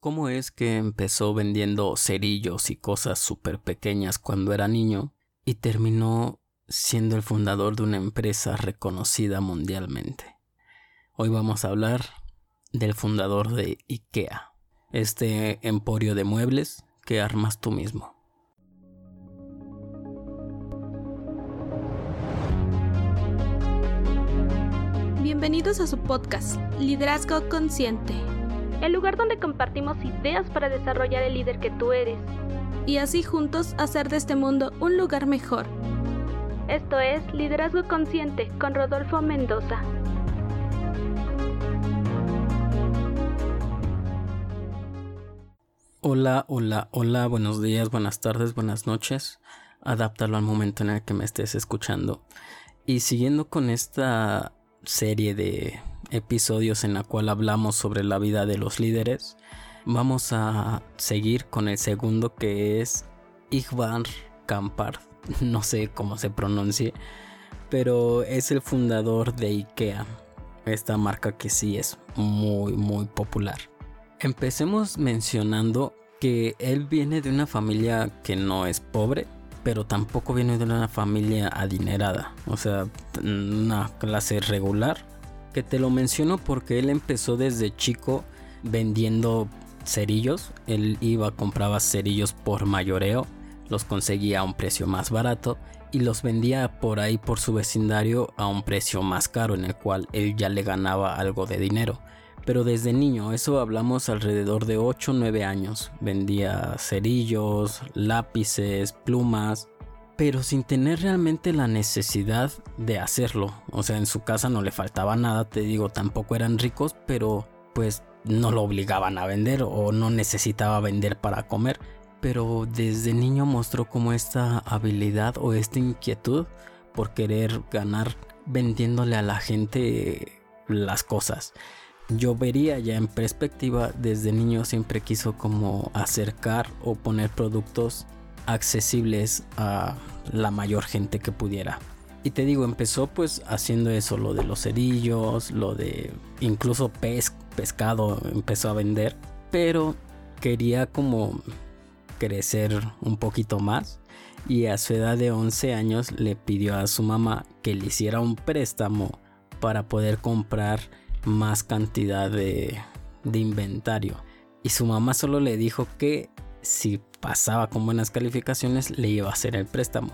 cómo es que empezó vendiendo cerillos y cosas súper pequeñas cuando era niño y terminó siendo el fundador de una empresa reconocida mundialmente. Hoy vamos a hablar del fundador de IKEA, este emporio de muebles que armas tú mismo. Bienvenidos a su podcast, Liderazgo Consciente el lugar donde compartimos ideas para desarrollar el líder que tú eres. Y así juntos hacer de este mundo un lugar mejor. Esto es Liderazgo Consciente con Rodolfo Mendoza. Hola, hola, hola, buenos días, buenas tardes, buenas noches. Adáptalo al momento en el que me estés escuchando. Y siguiendo con esta serie de episodios en la cual hablamos sobre la vida de los líderes, vamos a seguir con el segundo que es Igvar Kampar, no sé cómo se pronuncie, pero es el fundador de IKEA, esta marca que sí es muy muy popular. Empecemos mencionando que él viene de una familia que no es pobre, pero tampoco viene de una familia adinerada, o sea, una clase regular que te lo menciono porque él empezó desde chico vendiendo cerillos. Él iba, compraba cerillos por mayoreo, los conseguía a un precio más barato y los vendía por ahí por su vecindario a un precio más caro en el cual él ya le ganaba algo de dinero. Pero desde niño, eso hablamos alrededor de 8 o 9 años, vendía cerillos, lápices, plumas, pero sin tener realmente la necesidad de hacerlo. O sea, en su casa no le faltaba nada, te digo, tampoco eran ricos, pero pues no lo obligaban a vender o no necesitaba vender para comer. Pero desde niño mostró como esta habilidad o esta inquietud por querer ganar vendiéndole a la gente las cosas. Yo vería ya en perspectiva, desde niño siempre quiso como acercar o poner productos accesibles a la mayor gente que pudiera. Y te digo, empezó pues haciendo eso, lo de los cerillos, lo de incluso pescado empezó a vender, pero quería como crecer un poquito más y a su edad de 11 años le pidió a su mamá que le hiciera un préstamo para poder comprar más cantidad de, de inventario. Y su mamá solo le dijo que si pasaba con buenas calificaciones le iba a hacer el préstamo.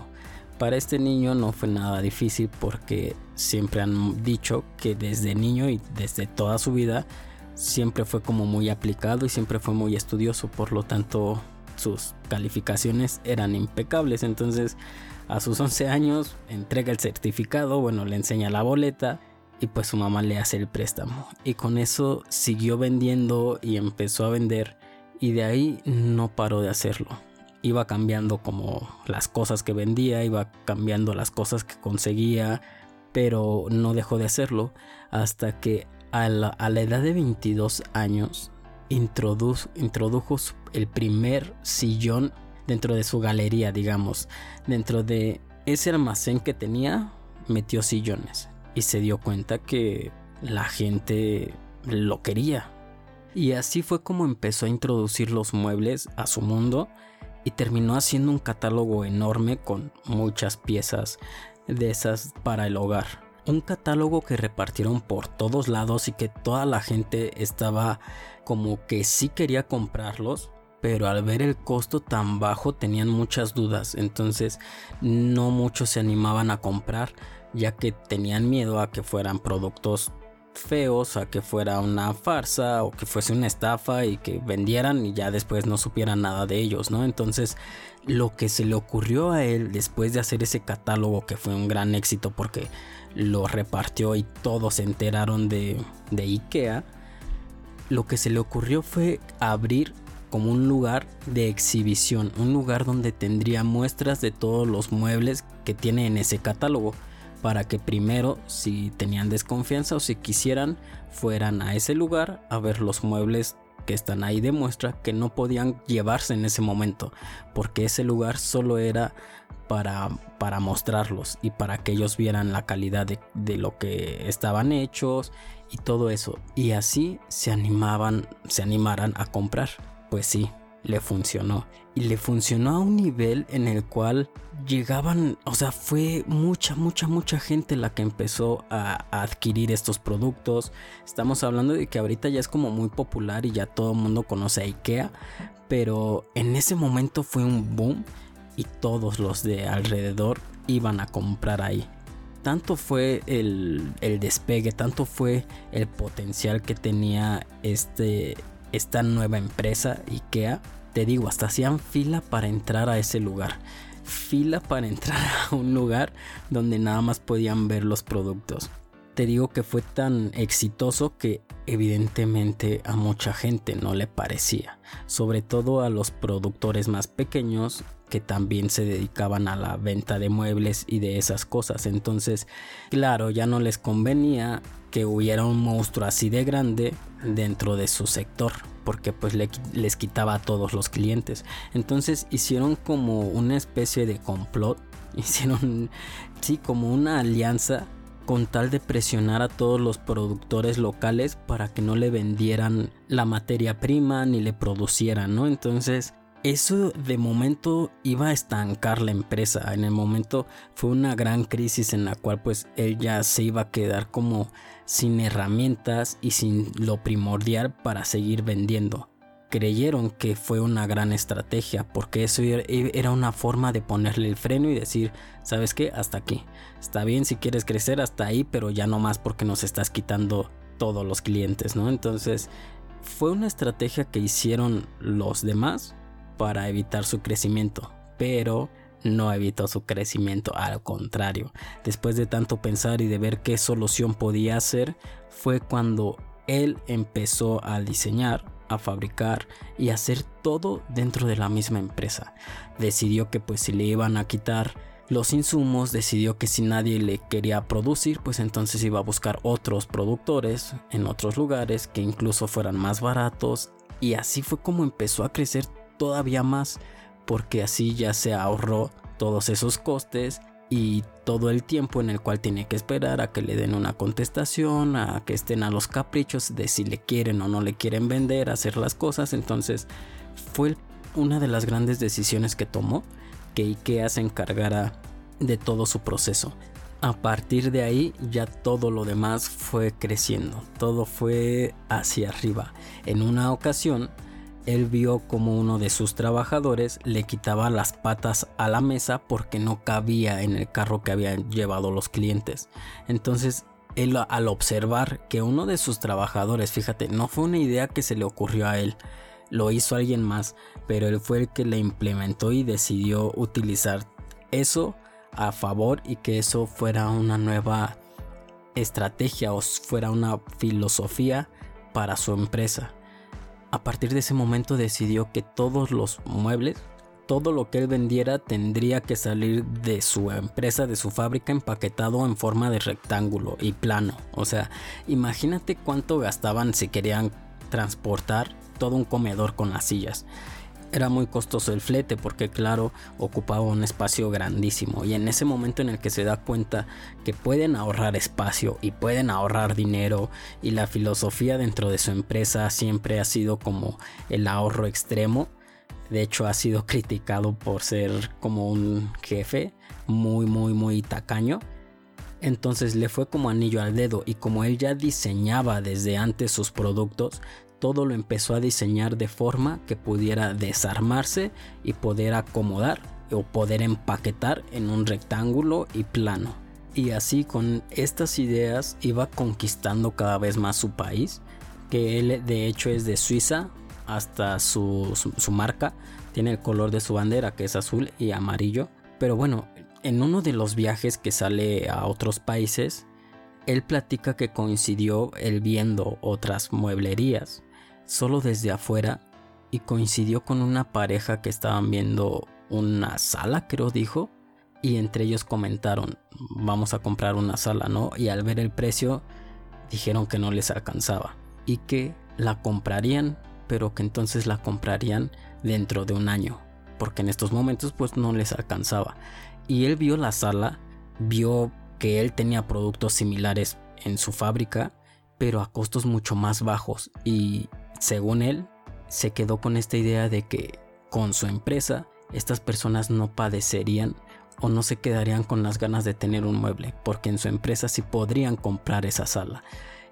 Para este niño no fue nada difícil porque siempre han dicho que desde niño y desde toda su vida siempre fue como muy aplicado y siempre fue muy estudioso, por lo tanto sus calificaciones eran impecables. Entonces a sus 11 años entrega el certificado, bueno, le enseña la boleta y pues su mamá le hace el préstamo. Y con eso siguió vendiendo y empezó a vender y de ahí no paró de hacerlo. Iba cambiando como las cosas que vendía, iba cambiando las cosas que conseguía, pero no dejó de hacerlo hasta que a la, edad de 22 años introdujo el primer sillón dentro de su galería, digamos. Dentro de ese almacén que tenía, metió sillones y se dio cuenta que la gente lo quería. Y así fue como empezó a introducir los muebles a su mundo y terminó haciendo un catálogo enorme con muchas piezas de esas para el hogar. Un catálogo que repartieron por todos lados y que toda la gente estaba como que sí quería comprarlos, pero al ver el costo tan bajo tenían muchas dudas, entonces no muchos se animaban a comprar ya que tenían miedo a que fueran productos feos a que fuera una farsa o que fuese una estafa y que vendieran y ya después no supieran nada de ellos, ¿no? Entonces lo que se le ocurrió a él después de hacer ese catálogo que fue un gran éxito porque lo repartió y todos se enteraron de, de Ikea, lo que se le ocurrió fue abrir como un lugar de exhibición, un lugar donde tendría muestras de todos los muebles que tiene en ese catálogo para que primero, si tenían desconfianza o si quisieran, fueran a ese lugar a ver los muebles que están ahí de muestra que no podían llevarse en ese momento, porque ese lugar solo era para, para mostrarlos y para que ellos vieran la calidad de, de lo que estaban hechos y todo eso. Y así se animaban, se animaran a comprar. Pues sí, le funcionó. Y le funcionó a un nivel en el cual llegaban, o sea, fue mucha, mucha, mucha gente la que empezó a, adquirir estos productos. Estamos hablando de que ahorita ya es como muy popular y ya todo el mundo conoce a IKEA. Pero en ese momento fue un boom y todos los de alrededor iban a comprar ahí. Tanto fue el, el despegue, tanto fue el potencial que tenía este, esta nueva empresa IKEA, te digo, hasta hacían fila para entrar a ese lugar. Fila para entrar a un lugar donde nada más podían ver los productos. Te digo que fue tan exitoso que evidentemente a mucha gente no le parecía, sobre todo a los productores más pequeños que también se dedicaban a la venta de muebles y de esas cosas. Entonces, claro, ya no les convenía que hubiera un monstruo así de grande dentro de su sector porque pues les quitaba a todos los clientes entonces hicieron como una especie de complot hicieron sí como una alianza con tal de presionar a todos los productores locales para que no le vendieran la materia prima ni le producieran, ¿no? Entonces, eso de momento iba a estancar la empresa. En el momento fue una gran crisis en la cual pues él ya se iba a quedar como sin herramientas y sin lo primordial para seguir vendiendo. Creyeron que fue una gran estrategia porque eso era una forma de ponerle el freno y decir, ¿sabes qué? Hasta aquí. Está bien si quieres crecer hasta ahí, pero ya no más porque nos estás quitando todos los clientes, ¿no? Entonces fue una estrategia que hicieron los demás para evitar su crecimiento, pero no evitó su crecimiento, al contrario. Después de tanto pensar y de ver qué solución podía hacer, fue cuando él empezó a diseñar, a fabricar y hacer todo dentro de la misma empresa. Decidió que pues si le iban a quitar los insumos, decidió que si nadie le quería producir, pues entonces iba a buscar otros productores en otros lugares que incluso fueran más baratos y así fue como empezó a crecer todavía más porque así ya se ahorró todos esos costes y todo el tiempo en el cual tiene que esperar a que le den una contestación, a que estén a los caprichos de si le quieren o no le quieren vender, hacer las cosas. Entonces fue una de las grandes decisiones que tomó que IKEA se encargara de todo su proceso. A partir de ahí ya todo lo demás fue creciendo, todo fue hacia arriba. En una ocasión él vio como uno de sus trabajadores le quitaba las patas a la mesa porque no cabía en el carro que habían llevado los clientes. Entonces, él al observar que uno de sus trabajadores, fíjate, no fue una idea que se le ocurrió a él, lo hizo alguien más, pero él fue el que le implementó y decidió utilizar eso a favor y que eso fuera una nueva estrategia o fuera una filosofía para su empresa. A partir de ese momento decidió que todos los muebles, todo lo que él vendiera tendría que salir de su empresa, de su fábrica, empaquetado en forma de rectángulo y plano. O sea, imagínate cuánto gastaban si querían transportar todo un comedor con las sillas era muy costoso el flete porque claro ocupaba un espacio grandísimo. Y en ese momento en el que se da cuenta que pueden ahorrar espacio y pueden ahorrar dinero y la filosofía dentro de su empresa siempre ha sido como el ahorro extremo de hecho ha sido criticado por ser como un jefe muy muy muy tacaño entonces le fue como anillo al dedo y como él ya diseñaba desde antes sus productos, todo lo empezó a diseñar de forma que pudiera desarmarse y poder acomodar o poder empaquetar en un rectángulo y plano. Y así con estas ideas iba conquistando cada vez más su país, que él de hecho es de Suiza hasta su, su, marca, tiene el color de su bandera que es azul y amarillo. Pero bueno, en uno de los viajes que sale a otros países, él platica que coincidió él viendo otras mueblerías solo desde afuera y coincidió con una pareja que estaban viendo una sala, creo dijo, y entre ellos comentaron, vamos a comprar una sala, ¿no? Y al ver el precio dijeron que no les alcanzaba y que la comprarían, pero que entonces la comprarían dentro de un año, porque en estos momentos pues no les alcanzaba. Y él vio la sala, vio que él tenía productos similares en su fábrica, pero a costos mucho más bajos. Y según él, se quedó con esta idea de que con su empresa estas personas no padecerían o no se quedarían con las ganas de tener un mueble, porque en su empresa sí podrían comprar esa sala.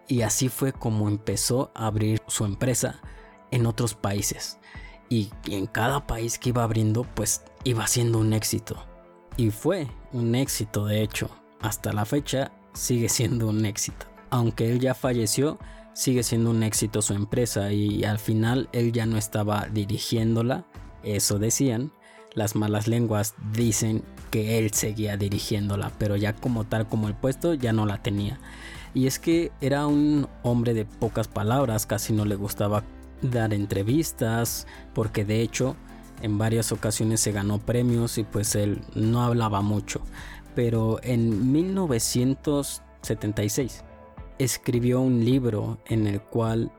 Y así fue como empezó a abrir su empresa en otros países. Y en cada país que iba abriendo, pues iba siendo un éxito. Y fue un éxito, de hecho. Hasta la fecha sigue siendo un éxito. Aunque él ya falleció, sigue siendo un éxito su empresa y al final él ya no estaba dirigiéndola, eso decían. Las malas lenguas dicen que él seguía dirigiéndola, pero ya como tal como el puesto ya no la tenía. Y es que era un hombre de pocas palabras, casi no le gustaba dar entrevistas, porque de hecho en varias ocasiones se ganó premios y pues él no hablaba mucho. Pero en 1976 escribió un libro en el cual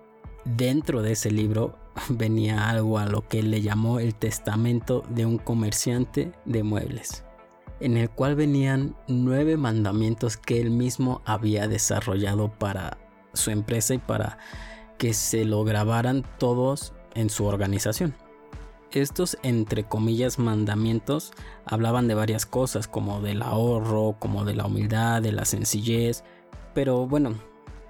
dentro de ese libro venía algo a lo que le llamó el testamento de un comerciante de muebles, en el cual venían nueve mandamientos que él mismo había desarrollado para su empresa y para que se lo grabaran todos en su organización. Estos, entre comillas, mandamientos hablaban de varias cosas, como del ahorro, como de la humildad, de la sencillez, pero bueno,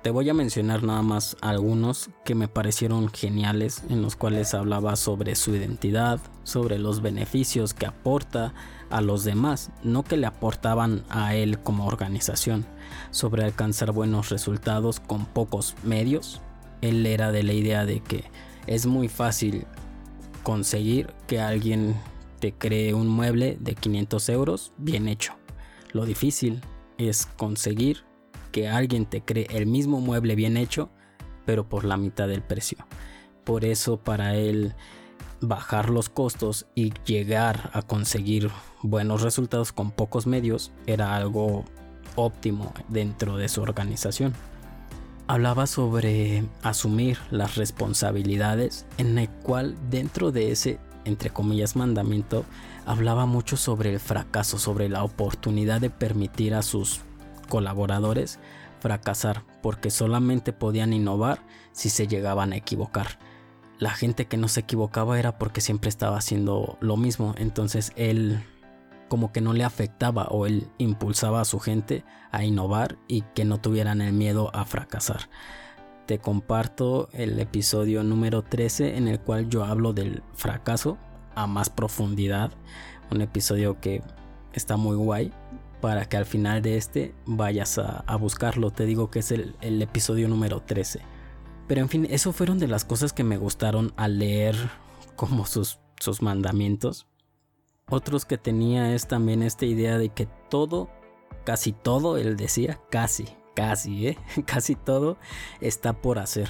te voy a mencionar nada más algunos que me parecieron geniales, en los cuales hablaba sobre su identidad, sobre los beneficios que aporta a los demás, no que le aportaban a él como organización, sobre alcanzar buenos resultados con pocos medios. Él era de la idea de que es muy fácil conseguir que alguien te cree un mueble de 500 euros bien hecho. Lo difícil es conseguir que alguien te cree el mismo mueble bien hecho, pero por la mitad del precio. Por eso para él bajar los costos y llegar a conseguir buenos resultados con pocos medios era algo óptimo dentro de su organización. Hablaba sobre asumir las responsabilidades en el cual dentro de ese, entre comillas, mandamiento, hablaba mucho sobre el fracaso, sobre la oportunidad de permitir a sus colaboradores fracasar porque solamente podían innovar si se llegaban a equivocar. La gente que no se equivocaba era porque siempre estaba haciendo lo mismo, entonces él como que no le afectaba o él impulsaba a su gente a innovar y que no tuvieran el miedo a fracasar. Te comparto el episodio número 13 en el cual yo hablo del fracaso a más profundidad, un episodio que está muy guay para que al final de este vayas a, buscarlo. Te digo que es el, episodio número 13. Pero en fin, eso fueron de las cosas que me gustaron al leer como sus, sus mandamientos. Otros que tenía es también esta idea de que todo, casi todo, él decía, casi, casi, ¿eh? casi todo está por hacer.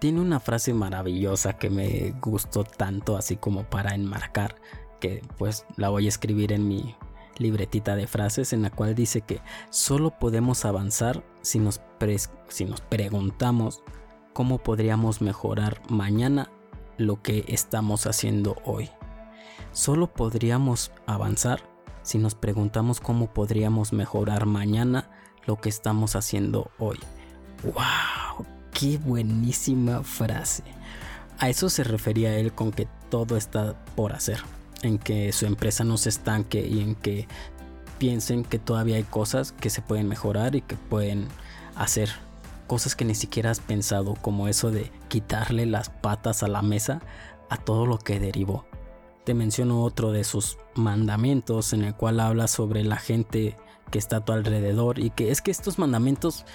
Tiene una frase maravillosa que me gustó tanto así como para enmarcar, que pues la voy a escribir en mi libretita de frases en la cual dice que solo podemos avanzar si nos, si nos preguntamos cómo podríamos mejorar mañana lo que estamos haciendo hoy. Solo podríamos avanzar si nos preguntamos cómo podríamos mejorar mañana lo que estamos haciendo hoy. ¡Wow! ¡Qué buenísima frase! A eso se refería él con que todo está por hacer en que su empresa no se estanque y en que piensen que todavía hay cosas que se pueden mejorar y que pueden hacer cosas que ni siquiera has pensado, como eso de quitarle las patas a la mesa a todo lo que derivó. Te menciono otro de sus mandamientos en el cual habla sobre la gente que está a tu alrededor y que es que estos mandamientos,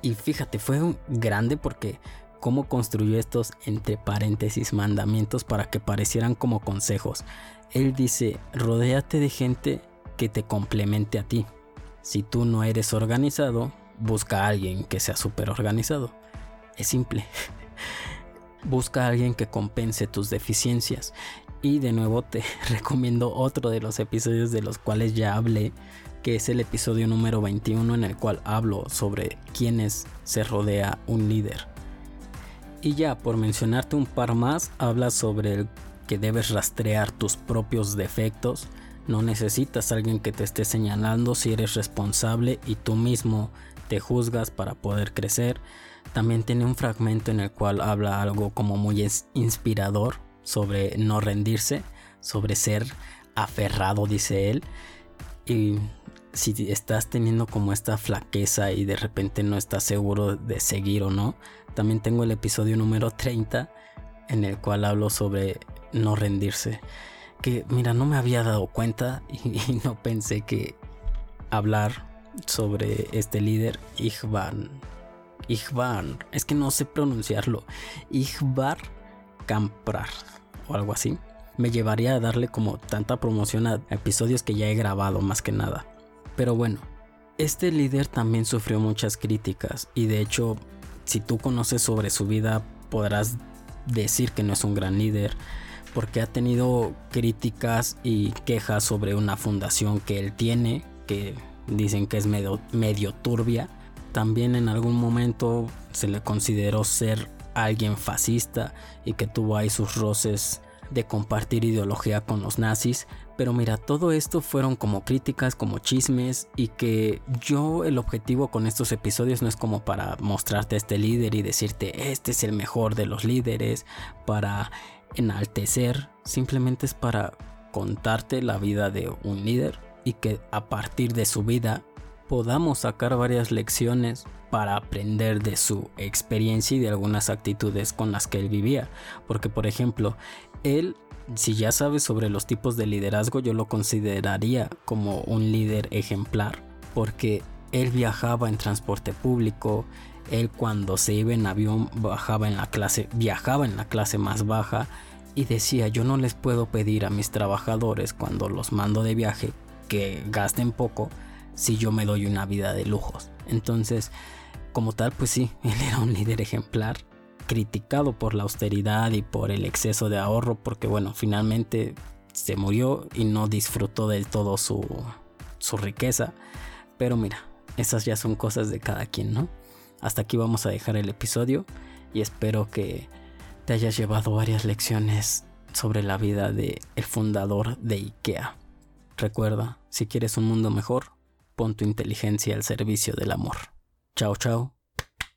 y fíjate, fue grande porque cómo construyó estos entre paréntesis mandamientos para que parecieran como consejos él dice, rodéate de gente que te complemente a ti. Si tú no eres organizado, busca a alguien que sea súper organizado. Es simple. busca a alguien que compense tus deficiencias. Y de nuevo te recomiendo otro de los episodios de los cuales ya hablé, que es el episodio número 21 en el cual hablo sobre quiénes se rodea un líder. Y ya por mencionarte un par más, habla sobre el que debes rastrear tus propios defectos, No necesitas a alguien que te esté señalando si eres responsable y tú mismo te juzgas para poder crecer. También tiene un fragmento en el cual habla algo como muy inspirador sobre no rendirse, sobre ser aferrado, dice él. Y si estás teniendo como esta flaqueza y de repente no estás seguro de seguir o no, también tengo el episodio número 30 en el cual hablo sobre no rendirse. Que mira, no me había dado cuenta y, no pensé que hablar sobre este líder, Ichvan, Ichvan, es que no sé pronunciarlo, Ichvar Kamprar o algo así, me llevaría a darle como tanta promoción a episodios que ya he grabado más que nada. Pero bueno, este líder también sufrió muchas críticas y de hecho, si tú conoces sobre su vida, podrás decir que no es un gran líder porque ha tenido críticas y quejas sobre una fundación que él tiene, que dicen que es medio, turbia. También en algún momento se le consideró ser alguien fascista y que tuvo ahí sus roces de compartir ideología con los nazis, pero mira, todo esto fueron como críticas, como chismes y que yo el objetivo con estos episodios no es como para mostrarte a este líder y decirte este es el mejor de los líderes, para enaltecer, simplemente es para contarte la vida de un líder y que a partir de su vida podamos sacar varias lecciones para aprender de su experiencia y de algunas actitudes con las que él vivía. Porque por ejemplo, él, si ya sabe sobre los tipos de liderazgo, yo lo consideraría como un líder ejemplar, porque él viajaba en transporte público, él cuando se iba en avión bajaba en la clase, viajaba en la clase más baja y decía, yo no les puedo pedir a mis trabajadores cuando los mando de viaje que gasten poco si yo me doy una vida de lujos. Entonces, como tal, pues sí, él era un líder ejemplar criticado por la austeridad y por el exceso de ahorro, porque bueno, finalmente se murió y no disfrutó del todo su, su riqueza. Pero mira, esas ya son cosas de cada quien, ¿no? Hasta aquí vamos a dejar el episodio y espero que te hayas llevado varias lecciones sobre la vida de el fundador de IKEA. Recuerda, si quieres un mundo mejor, pon tu inteligencia al servicio del amor. Chao, chao.